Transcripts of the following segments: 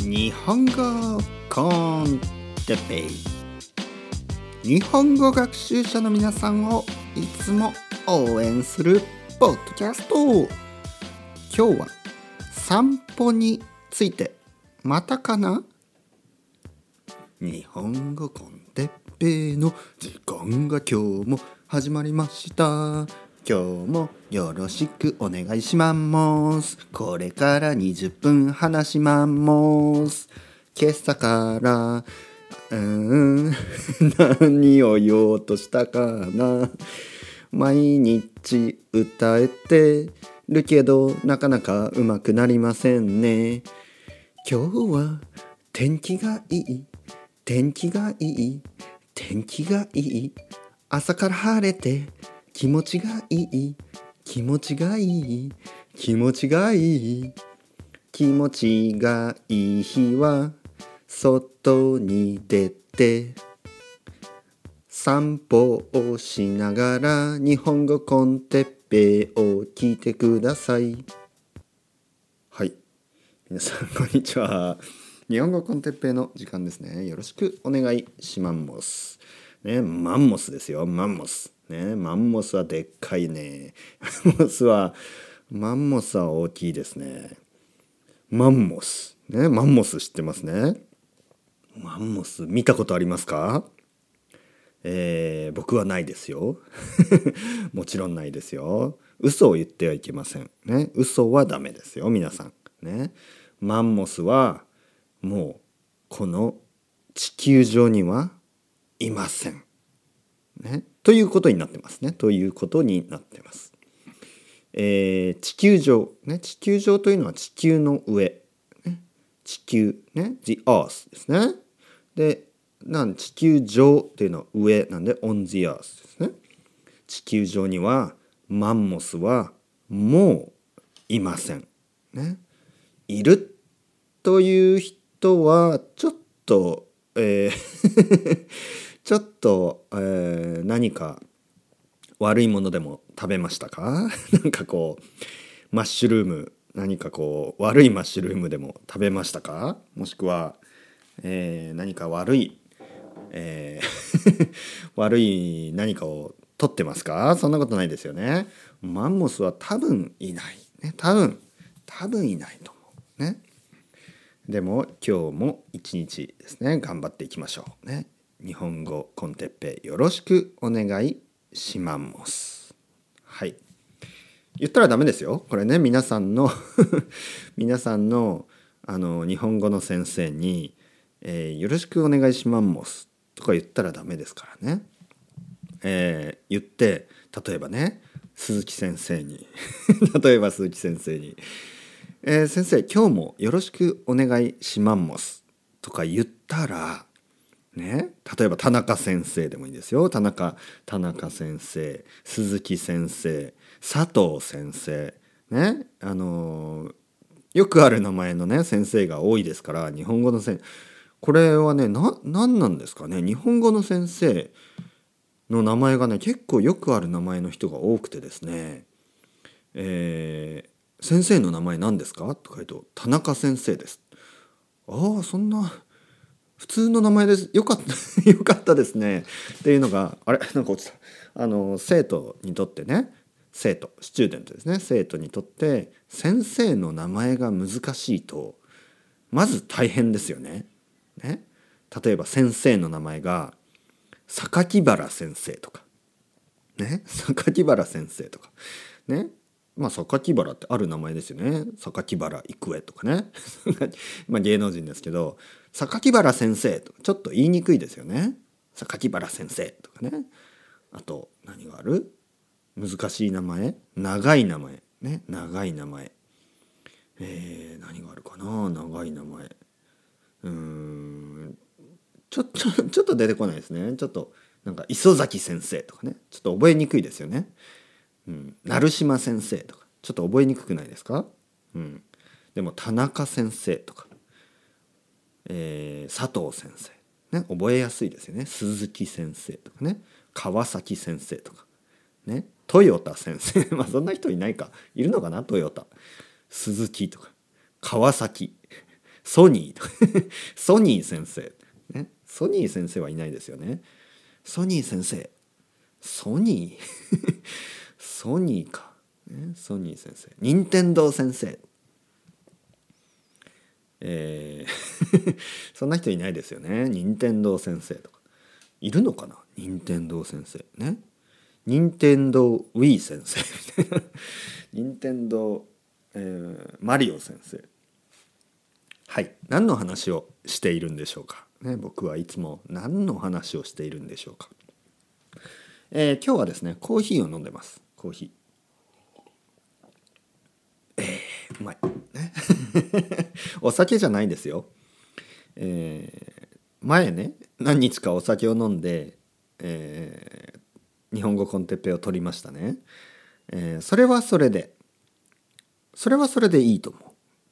日本語コンテペイ。日本語学習者の皆さんをいつも応援するポッドキャスト。今日は散歩についてまたかな？日本語コンテッペイの時間が今日も始まりました。今日もよろしくお願いします。これから20分話します。今朝からうーん 何を言おうとしたかな。毎日歌えてるけどなかなかうまくなりませんね。今日は天気がいい。天気がいい。天気がいい。朝から晴れて気持ちがいい。気持ちがいい。気持ちがいい。気持ちがいい日は外に出て散歩をしながら日本語コンテッペイを聞いてください。はい。皆さんこんにちは。日本語コンテッペイの時間ですね。よろしくお願いします。ねマンモスですよ。マンモス。ね。マンモスはでっかいね。マンモスはマンモスは大きいですね。マンモス。ね。マンモス知ってますね。マンモス見たことありますか？えー、僕はないですよ。もちろんないですよ。嘘を言ってはいけません。ね。嘘はダメですよ。皆さん。ね。マンモスはもうこの地球上にはいません。ね。ということになってますね。ということになってます。えー、地球上ね。地球上というのは地球の上、ね、地球ね。The earth ですね。でなん地球上っていうのは上なんで on the earth ですね。地球上にはマンモスはもういません。ね。いるという人はちょっとえーちょっと、えー、何か悪いものでも食べましたか？なんかこうマッシュルーム何かこう悪いマッシュルームでも食べましたか？もしくは、えー、何か悪いえー 悪い何かを取ってますか？そんなことないですよね。マンモスは多分いない。ね、多分、多分いないと思う。ね。でも今日も一日ですね、頑張っていきましょう。ね。日本語コンテッペよろしくお願いします。はい。言ったらダメですよ。これね、皆さんの 皆さんのあの日本語の先生に、えー、よろしくお願いしますとか言ったらダメですからね。えー、言って例えばね鈴木先生に 例えば鈴木先生に「えー、先生今日もよろしくお願いします」とか言ったらね。例えば田中先生でもいいですよ。田中田中先生鈴木先生佐藤先生。ね。あの、よくある名前のね先生が多いですから日本語の先これはねな何なんですかね。日本語の先生の名前がね結構よくある名前の人が多くてですね「えー、先生の名前何ですか?」とか言うと「田中先生です」ああそんな普通の名前です。よかった。よかったですね。っていうのがあれ？なんか落ちた。あの生徒にとってね。生徒スチューデントですね。生徒にとって先生の名前が難しいとまず大変ですよね。ね、例えば先生の名前が榊原先生とか。ね？榊原先生とか。ね？まあ榊原ってある名前ですよね。榊原郁恵とかね。まあ芸能人ですけど。榊原先生とちょっと言いにくいですよね。榊原先生とかね。あと何がある？難しい名前。長い名前。ね長い名前。えー、何があるかな？長い名前。うんちょ ちょちょっと出てこないですね。ちょっとなんか磯崎先生とかね。ちょっと覚えにくいですよね。うん、成島先生とか。ちょっと覚えにくくないですか、うん、でも田中先生とか、えー、佐藤先生、ね、覚えやすいですよね。鈴木先生とかね。川崎先生とか。ね豊田先生。まあそんな人いないか。いるのかな？豊田。鈴木とか。川崎。ソニーとか。ソニー先生、ね、ソニー先生はいないですよね。ソニー先生。ソニー。ソニーか、ね、ソニー先生。任天堂先生。えー そんな人いないですよね。任天堂先生とか。いるのかな？任天堂先生。ね？任天堂 Wii 先生。みたいな任天堂、えー、マリオ先生。はい。何の話をしているんでしょうか、ね、僕はいつも何の話をしているんでしょうか、えー、今日はですねコーヒーを飲んでます。コーヒー。えー、うまい。ね。お酒じゃないですよ。えー、前ね何日かお酒を飲んで、えー、日本語コンテッペを取りましたね、えー、それはそれで。それはそれでいいと思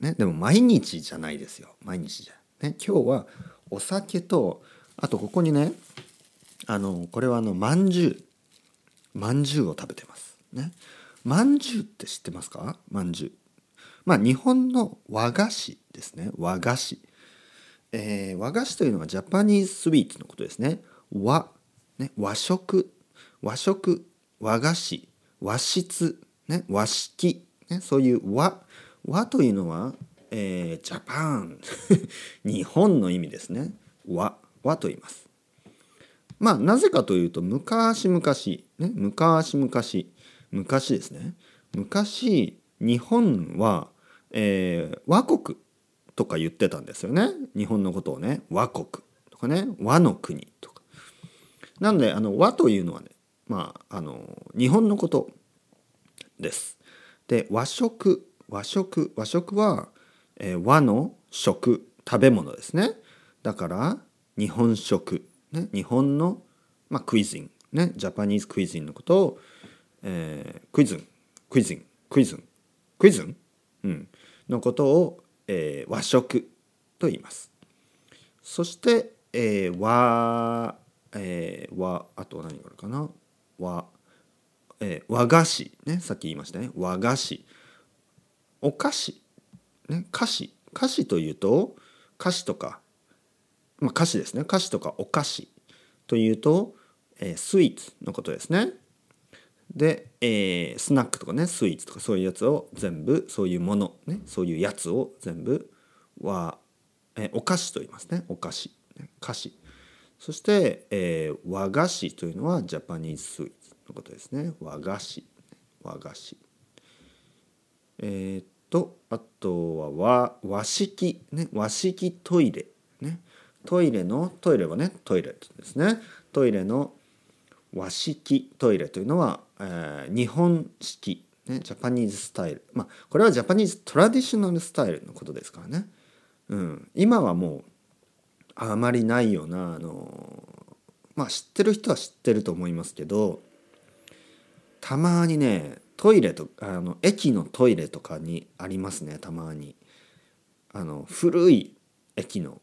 う、ね、でも毎日じゃないですよ。毎日じゃ、ね、今日はお酒とあとここにねあのこれはあのまんじゅう。まんじゅうを食べてます。ね。まんじゅうって知ってますか？まんじゅう。まあ日本の和菓子ですね。和菓子。えー、和菓子というのはジャパニーズスイーツのことですね。和、ね、和食、和食、和菓子、和室、ね、和式、ね、そういう和、和というのは、えー、ジャパン、日本の意味ですね。和、和と言います。まあなぜかというと昔々、ね、昔々、昔ですね。昔日本は、えー、和国とか言ってたんですよね。日本のことをね。和国とかね。和の国とか。なのであの和というのはねまああの日本のことです。で和食。和食。和食は、えー、和の食食べ物ですね。だから日本食、ね、日本の、まあ、クイズンね。ジャパニーズクイズンのことを、えー、クイズンクイズンクイズンクイズン、うん、のことをえー、和食と言います。そして、えー、和、えー、和あと何があるかな？和、えー、和菓子ね。さっき言いましたね。和菓子。お菓子。ね菓子。菓子というと菓子とか、まあ、菓子ですね。菓子とかお菓子というと、えー、スイーツのことですね。で、えー、スナックとかねスイーツとかそういうやつを全部そういうもの、ね、そういうやつを全部は、えー、お菓子と言いますね。お菓子、ね、菓子。そして、えー、和菓子というのはジャパニーズスイーツのことですね。和菓子。和菓子。えー、っとあとは和和式、ね、和式トイレ、ね、トイレのトイレはねトイレですね。トイレの和式トイレというのは、えー、日本式、ね、ジャパニーズスタイル。まあこれはジャパニーズトラディショナルスタイルのことですからね、うん、今はもうあまりないようなあのまあ知ってる人は知ってると思いますけどたまにねトイレとあの駅のトイレとかにありますねたまに。あの古い駅の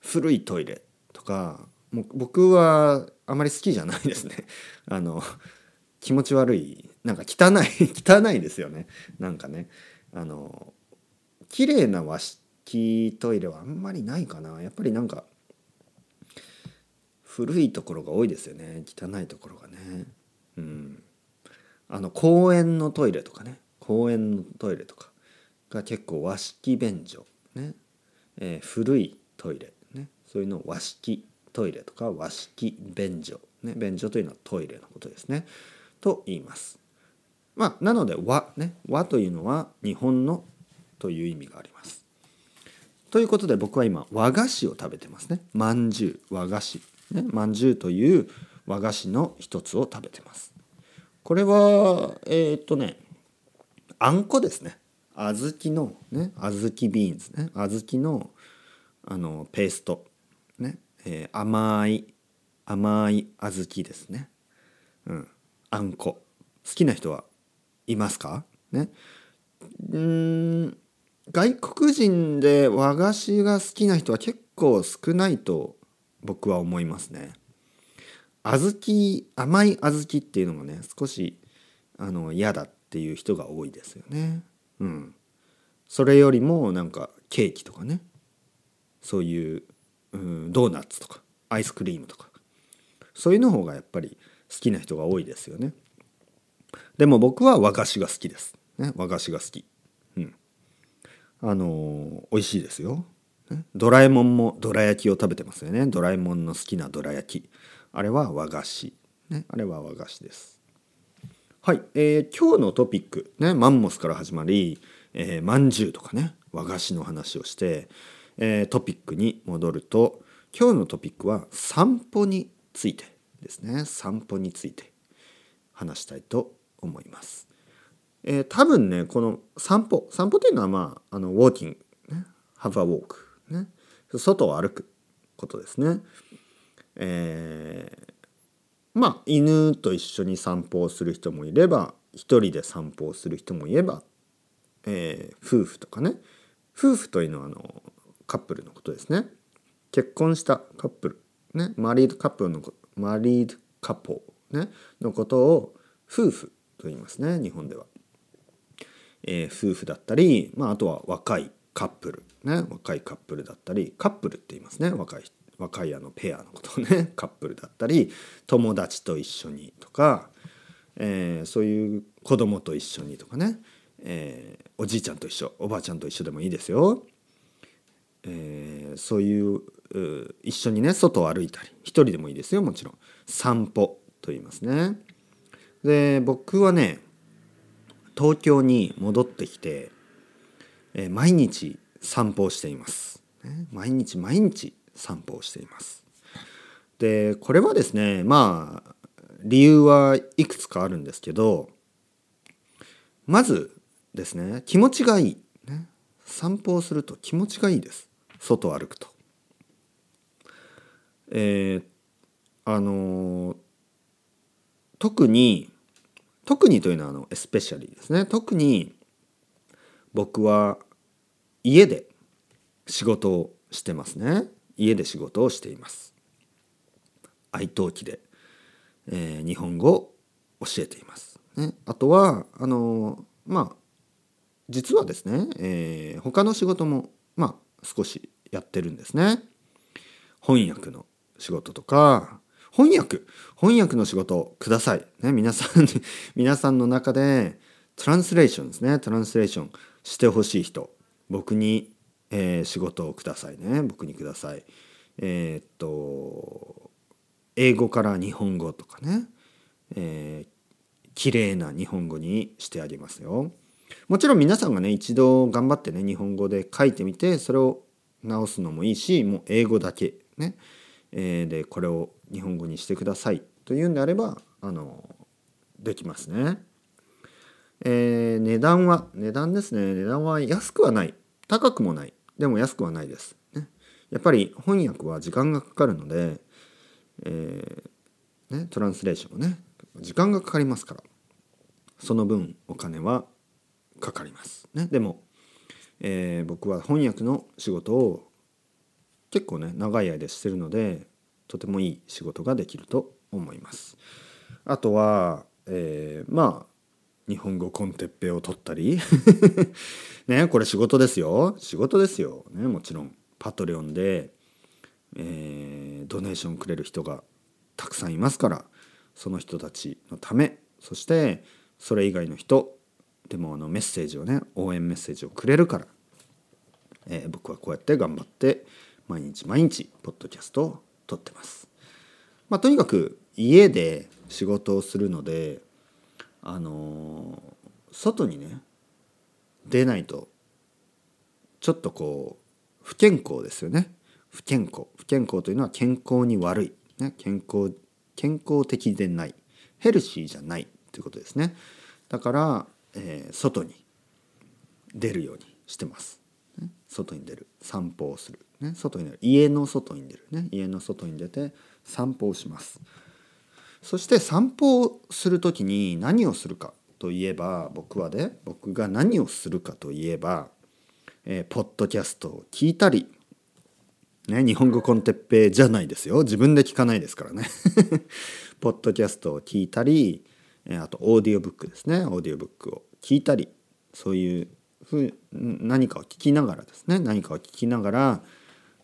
古いトイレとかもう僕はあまり好きじゃないですね。あの気持ち悪い。なんか汚い 汚いですよね。なんかね。あの綺麗な和式トイレはあんまりないかな。やっぱりなんか古いところが多いですよね。汚いところがね。うん。あの公園のトイレとかね。公園のトイレとか。が結構和式便所。ね、えー、古いトイレ。ね。そういうのを和式トイレとか和式便所、ね、便所というのはトイレのことですね。と言います。まあ、なので和ね和というのは日本のという意味があります。ということで僕は今和菓子を食べてますね。まんじゅう和菓子、ね、まんじゅうという和菓子の一つを食べてます。これはえー、っとねあんこですね。小豆のね小豆ビーンズね小豆のあのペーストねえー、甘い甘い小豆ですね。うん、あんこ好きな人はいますか？ねうん外国人で和菓子が好きな人は結構少ないと僕は思いますね。小豆甘い小豆っていうのがね少しあの嫌だっていう人が多いですよね。うん。それよりもなんかケーキとかねそういう、うん、ドーナツとかアイスクリームとかそういうの方がやっぱり好きな人が多いですよね。でも僕は和菓子が好きです、ね、和菓子が好き。うん。あのー、美味しいですよ、ね、ドラえもんもどら焼きを食べてますよね。ドラえもんの好きなどら焼き。あれは和菓子。ねあれは和菓子です。はい、えー、今日のトピック。ねマンモスから始まりえー、まんじゅうとかね和菓子の話をして、えー、トピックに戻ると今日のトピックは散歩について。ですね。散歩について話したいと思います。えー、多分ねこの散歩散歩というのはまああのウォーキング、ね、have a walk ね。外を歩くことですね。えー、まあ犬と一緒に散歩をする人もいれば一人で散歩をする人もいればえー、夫婦とかね。夫婦というのはあのカップルのことですね。結婚したカップルね。マリードカップルのマリードカップル、ね、のことを夫婦と言いますね日本では、えー、夫婦だったり、まあ、あとは若いカップルね若いカップルだったりカップルって言いますね若い若いあのペアのことをね カップルだったり友達と一緒にとか、えー、そういう子供と一緒にとかねえー、おじいちゃんと一緒おばあちゃんと一緒でもいいですよ。えー、そういう一緒にね外を歩いたり一人でもいいですよもちろん散歩と言いますね。で僕はね東京に戻ってきて、え、毎日散歩をしています、ね。毎日毎日散歩をしています。でこれはですねまあ理由はいくつかあるんですけどまずですね気持ちがいい、ね、散歩をすると気持ちがいいです外を歩くと。えー、あのー、特に特にというのはあのエスペシャリーですね。特に僕は家で仕事をしてますね。家で仕事をしています。愛登記で、えー、日本語を教えています、ね、あとはあの、まあ実はですね、えー、他の仕事もまあ少しやってるんですね。翻訳の仕事とか翻訳翻訳の仕事ください。ね、皆さん 皆さんの中でトランスレーションですねトランスレーションしてほしい人僕に、えー、仕事をくださいね僕にください。えー、っと英語から日本語とかね、えー、綺麗な日本語にしてあげますよ。もちろん皆さんがね一度頑張ってね日本語で書いてみてそれを直すのもいいしもう英語だけね、えー、でこれを日本語にしてくださいというんであればあのできますね。えー、値段は値段ですね値段は安くはない高くもないでも安くはないです。ね、やっぱり翻訳は時間がかかるので、えーね、トランスレーションはね時間がかかりますからその分お金はかかります。ね、でも、えー、僕は翻訳の仕事を結構ね長い間してるのでとてもいい仕事ができると思います。あとは、えー、まあ日本語コンテッペを取ったり。ねこれ仕事ですよ。仕事ですよ、ね、もちろん。パトレオンで、えー、ドネーションくれる人がたくさんいますから。その人たちのため。そしてそれ以外の人でもあのメッセージをね応援メッセージをくれるから、えー、僕はこうやって頑張って毎日毎日ポッドキャストを撮ってます。まあ、とにかく家で仕事をするのであのー、外にね出ないとちょっとこう不健康ですよね。不健康。不健康というのは健康に悪い、ね、健康健康的でない。ヘルシーじゃない。ということですね。だからえー、外に出るようにしてます。ね、外に出る。散歩をする、ね、外に出る。家の外に出る、ね、家の外に出て散歩をします。そして散歩をする時に何をするかといえば僕はね僕が何をするかといえば、えー、ポッドキャストを聞いたり、ね、日本語コンテッペじゃないですよ。自分で聞かないですからね。ポッドキャストを聞いたりあとオーディオブックですね。オーディオブックを聞いたりそういうふ何かを聞きながらですね。何かを聞きながら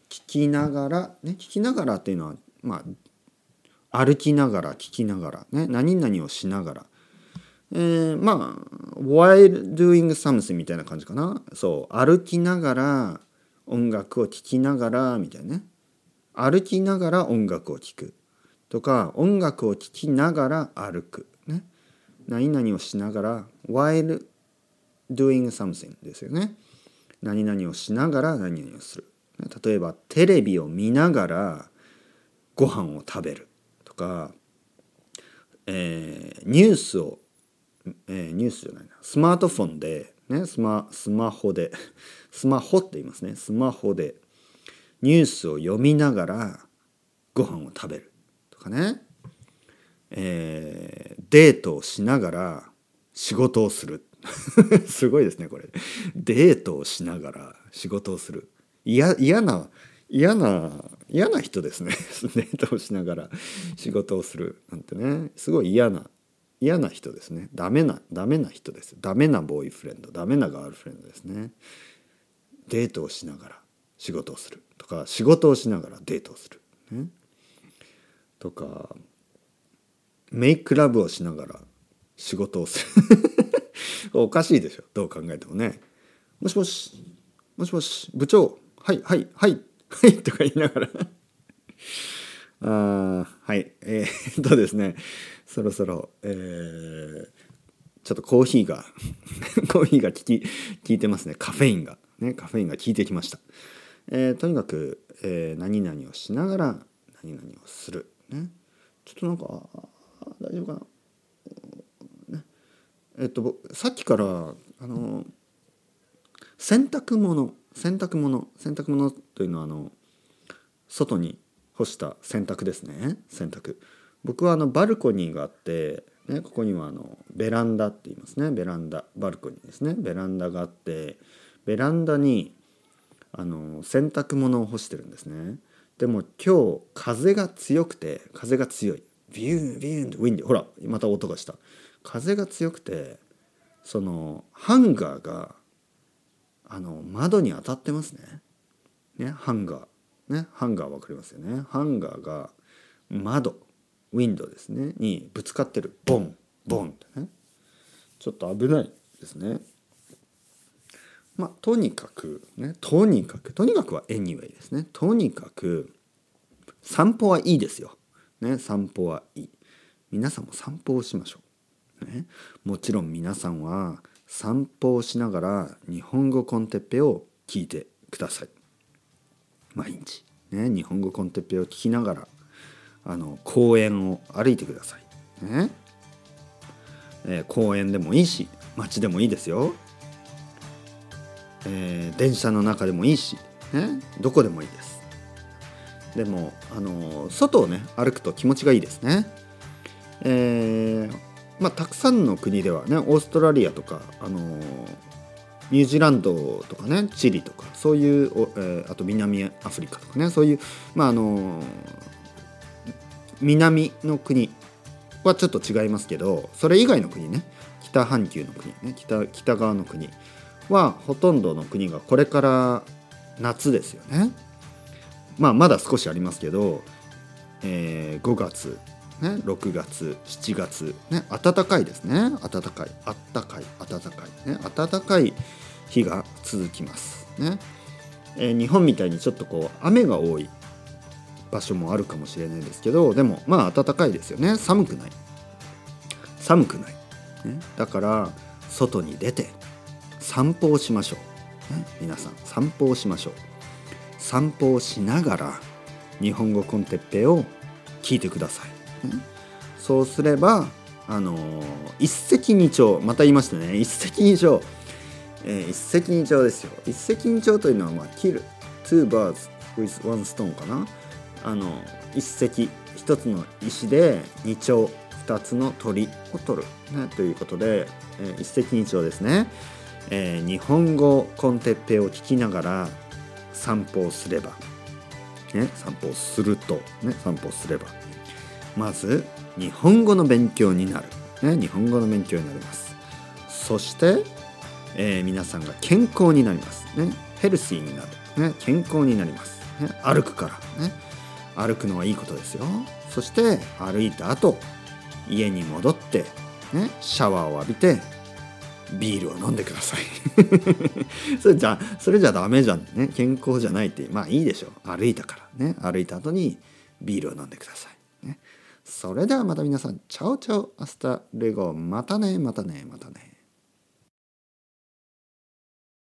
聞きながらね聞きながらっていうのはまあ歩きながら聞きながらね。何々をしながら。えー、まあ while doing something みたいな感じかな。そう。歩きながら音楽を聴きながらみたいなね。歩きながら音楽を聴く。とか音楽を聴きながら歩く。ね。何々をしながら while doing something ですよね。何々をしながら何々をする。例えばテレビを見ながらご飯を食べるとか、えー、ニュースを、えー、ニュースじゃないな。スマートフォンで、ね、スマスマホで スマホって言いますね。スマホでニュースを読みながらご飯を食べるとかね、えー、デートをしながら仕事をする。すごいですねこれ。デートをしながら仕事をする。嫌な嫌な嫌な人ですね。デートをしながら仕事をする。なんてね。すごい嫌な嫌な人ですね。ダメなダメな人です。ダメなボーイフレンド。ダメなガールフレンドですね。デートをしながら仕事をする。とか仕事をしながらデートをする、ね、とかメイクラブをしながら仕事をする。おかしいでしょどう考えてもね。もしもしもしもし部長はいはいはいはい とか言いながら。あはいえー、っとですねそろそろ、えー、ちょっとコーヒーがコーヒーが効き効いてますね。カフェインがねカフェインが効いてきました、えー、とにかく、えー、何々をしながら何々をする。ね。ちょっとなんか大丈夫かな、えっとさっきからあの洗濯物洗濯物洗濯物というのはあの外に干した洗濯ですね。洗濯。僕はあのバルコニーがあってね、ここにはあのベランダって言いますね。ベランダバルコニーですね。ベランダがあってベランダにあの洗濯物を干してるんですね。でも今日風が強くて風が強い。ビュンビューンとウィンディほらまた音がした。風が強くてそのハンガーがあの窓に当たってますね。ねハンガー。ねハンガー分かりますよね。ハンガーが窓ウィンドウですね。にぶつかってる。ボンボンってね。ちょっと危ないですね。まあとにかくねとにかくとにかくは anyway ですね。とにかく散歩はいいですよ、ね、散歩はいい。皆さんも散歩をしましょう、ね、もちろん皆さんは散歩をしながら日本語コンテッペを聞いてください。毎日。ね。日本語コンテッペを聞きながらあの公園を歩いてください、ね。えー、公園でもいいし街でもいいですよ、えー、電車の中でもいいし、ね、どこでもいいです。でもあの外をね歩くと気持ちがいいですね。えー、まあたくさんの国ではねオーストラリアとかあのニュージーランドとかねチリとかそういう、えー、あと南アフリカとかねそういうまああの南の国はちょっと違いますけどそれ以外の国ね北半球の国ね北北側の国はほとんどの国がこれから夏ですよね。まあまだ少しありますけど、えー、5月、ね、6月7月、ね、暖かいですね。暖かい。暖かい。暖かい、ね、暖かい日が続きます。ね。えー、日本みたいにちょっとこう雨が多い場所もあるかもしれないですけどでもまあ暖かいですよね。寒くない。寒くない、ね、だから外に出て散歩をしましょう、ね、皆さん散歩をしましょう。散歩をしながら日本語コンテッペを聞いてください、そうすればあのー、一石二鳥また言いましたね。一石二鳥、えー、一石二鳥ですよ。一石二鳥というのはまあキル two birds with one stone かな。あの一石一つの石で二鳥二つの鳥を取る、ね、ということで、えー、一石二鳥ですね、えー、日本語コンテッペを聞きながら散歩をすれば、ね、散歩をすると、ね、散歩をすれば。まず日本語の勉強になる、ね、日本語の勉強になります。そして、えー、皆さんが健康になります、ね、ヘルシーになる、ね、健康になります。ね、歩くから。ね歩くのはいいことですよ。そして歩いた後家に戻ってねシャワーを浴びてビールを飲んでください。それじゃそれじゃダメじゃんね。健康じゃないってまあいいでしょ。歩いたから。ね歩いた後にビールを飲んでください、それではまた皆さん。 Ciao ciao。Hasta luego。またね。またね。またね。